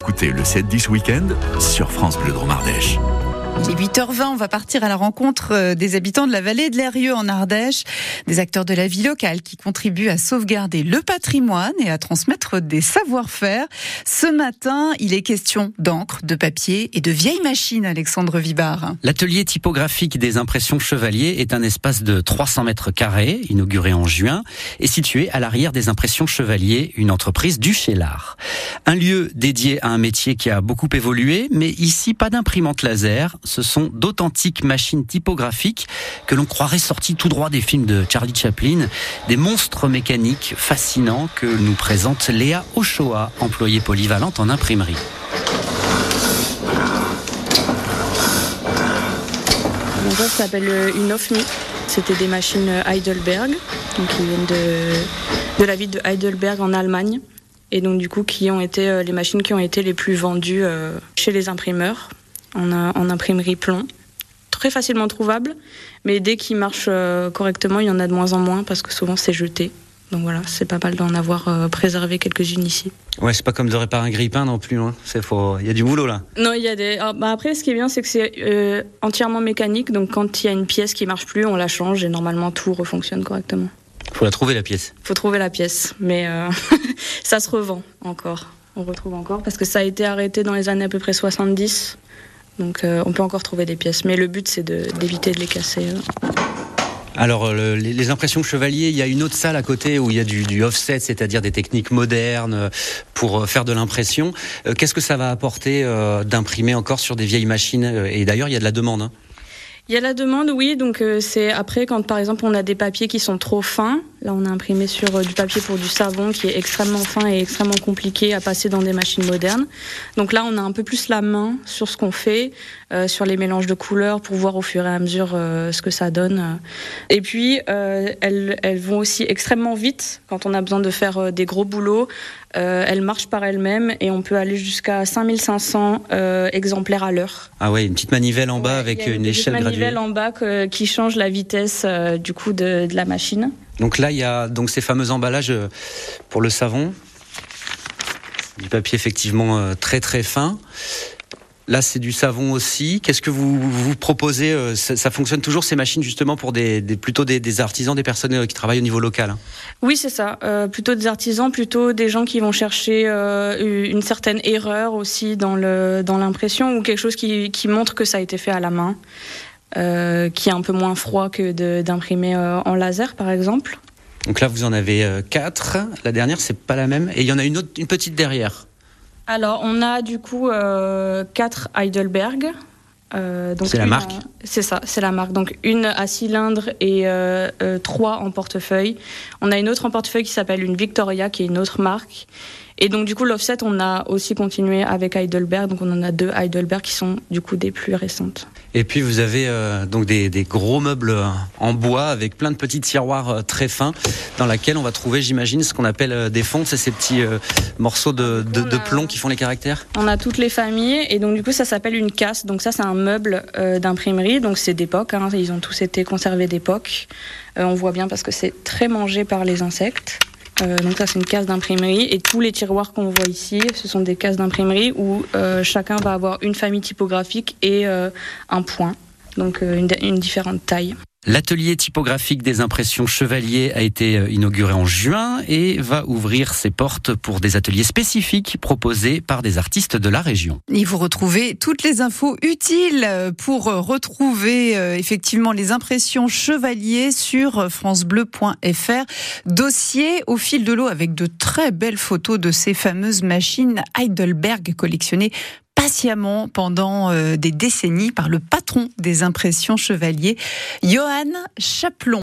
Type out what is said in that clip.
Écoutez le 7-10 Week-end sur France Bleu Dromardèche. Il est 8h20, on va partir à la rencontre euh, des habitants de la vallée de l'Erieux en Ardèche, des acteurs de la vie locale qui contribuent à sauvegarder le patrimoine et à transmettre des savoir-faire. Ce matin, il est question d'encre, de papier et de vieilles machines, Alexandre Vibard. L'atelier typographique des impressions Chevalier est un espace de 300 mètres carrés, inauguré en juin, et situé à l'arrière des impressions Chevalier, une entreprise du Chélard. Un lieu dédié à un métier qui a beaucoup évolué, mais ici pas d'imprimante laser, ce sont d'authentiques machines typographiques que l'on croirait sorties tout droit des films de Charlie Chaplin, des monstres mécaniques fascinants que nous présente Léa Ochoa, employée polyvalente en imprimerie. Donc ça, s'appelle euh, une OFMI. C'était des machines Heidelberg, donc qui viennent de, de la ville de Heidelberg en Allemagne. Et donc du coup qui ont été euh, les machines qui ont été les plus vendues euh, chez les imprimeurs en, en imprimerie plomb. Très facilement trouvable, mais dès qu'ils marchent euh, correctement, il y en a de moins en moins parce que souvent c'est jeté. Donc voilà, c'est pas mal d'en avoir euh, préservé quelques-unes ici. Ouais, c'est pas comme de réparer un grippin non plus. Hein. Il y a du boulot là. Non, il y a des. ah, bah après, ce qui est bien, c'est que c'est euh, entièrement mécanique. Donc quand il y a une pièce qui marche plus, on la change et normalement tout refonctionne correctement. Faut la trouver la pièce. Faut trouver la pièce, mais euh, ça se revend encore. On retrouve encore parce que ça a été arrêté dans les années à peu près 70. Donc euh, on peut encore trouver des pièces, mais le but c'est de- d'éviter de, les casser. euh. Alors, euh, le- les, les impressions Chevalier, il y a une autre salle à côté où il y a du, du offset, c'est-à-dire des techniques modernes euh, pour faire de l'impression. Qu'est-ce que ça va apporter euh, d'imprimer encore sur des vieilles machines Et d'ailleurs, il y a de la demande. hein. Il y a la demande, oui. Donc euh, c'est après quand par exemple on a des papiers qui sont trop fins. Là on a imprimé sur euh, du papier pour du savon qui est extrêmement fin et extrêmement compliqué à passer dans des machines modernes. Donc là on a un peu plus la main sur ce qu'on fait, euh, sur les mélanges de couleurs pour voir au fur et à mesure euh, ce que ça donne. Et puis euh, elles, elles vont aussi extrêmement vite quand on a besoin de faire des gros boulots. Euh, elles marchent par elles-mêmes et on peut aller jusqu'à 5500 euh, exemplaires à l'heure. Ah ouais, une petite manivelle en bas avec une échelle graduée. manivelle en bas que- qui change la vitesse euh, du coup de, de la machine. Donc là, il y a donc ces fameux emballages euh, pour le savon. Du papier effectivement euh, très très fin. Là, c'est du savon aussi. Qu'est-ce que vous vous proposez euh, ça, fonctionne toujours ces machines justement pour des, plutôt des, artisans, des personnes qui travaillent au niveau local. hein? Oui, c'est ça. Plutôt des artisans, plutôt des gens qui vont chercher une certaine erreur aussi dans le dans l'impression ou quelque chose qui montre que ça a été fait à la main, euh, qui est un peu moins froid que d'imprimer euh, en laser, par exemple. Donc là, vous en avez euh, quatre. La dernière, c'est pas la même. Et il y en a une autre, une petite derrière. Alors, on a du coup quatre Heidelberg. C'est la marque C'est ça, c'est la marque. Donc une à cylindre et trois en portefeuille. On a une autre en portefeuille qui s'appelle une Victoria, qui est une autre marque. Et donc du coup l'offset, on a aussi continué avec Heidelberg. Donc on en a deux Heidelberg qui sont du coup des plus récentes. Et puis vous avez euh, donc des, des gros meubles euh, en bois avec plein de petits tiroirs euh, très fins dans lesquels on va trouver, j'imagine, ce qu'on appelle des fonds, c'est ces petits euh, morceaux de, de- de plomb qui font les caractères. On a toutes les familles et donc du coup ça s'appelle une casse. Donc ça c'est un meuble euh, d'imprimerie. Donc c'est d'époque. hein. Ils ont tous été conservés d'époque. On voit bien parce que c'est très mangé par les insectes. Euh, donc ça c'est une case d'imprimerie et tous les tiroirs qu'on voit ici, ce sont des cases d'imprimerie où euh, chacun va avoir une famille typographique et euh, un point. Donc euh, une, une différente taille. L'atelier typographique des impressions Chevalier a été euh, inauguré en juin et va ouvrir ses portes pour des ateliers spécifiques proposés par des artistes de la région. Et vous retrouvez toutes les infos utiles pour retrouver euh, effectivement les impressions chevalier sur francebleu.fr. Dossier au fil de l'eau avec de très belles photos de ces fameuses machines Heidelberg collectionnées patiemment pendant euh, des décennies par le patron des impressions chevalier, Johan Chaplon.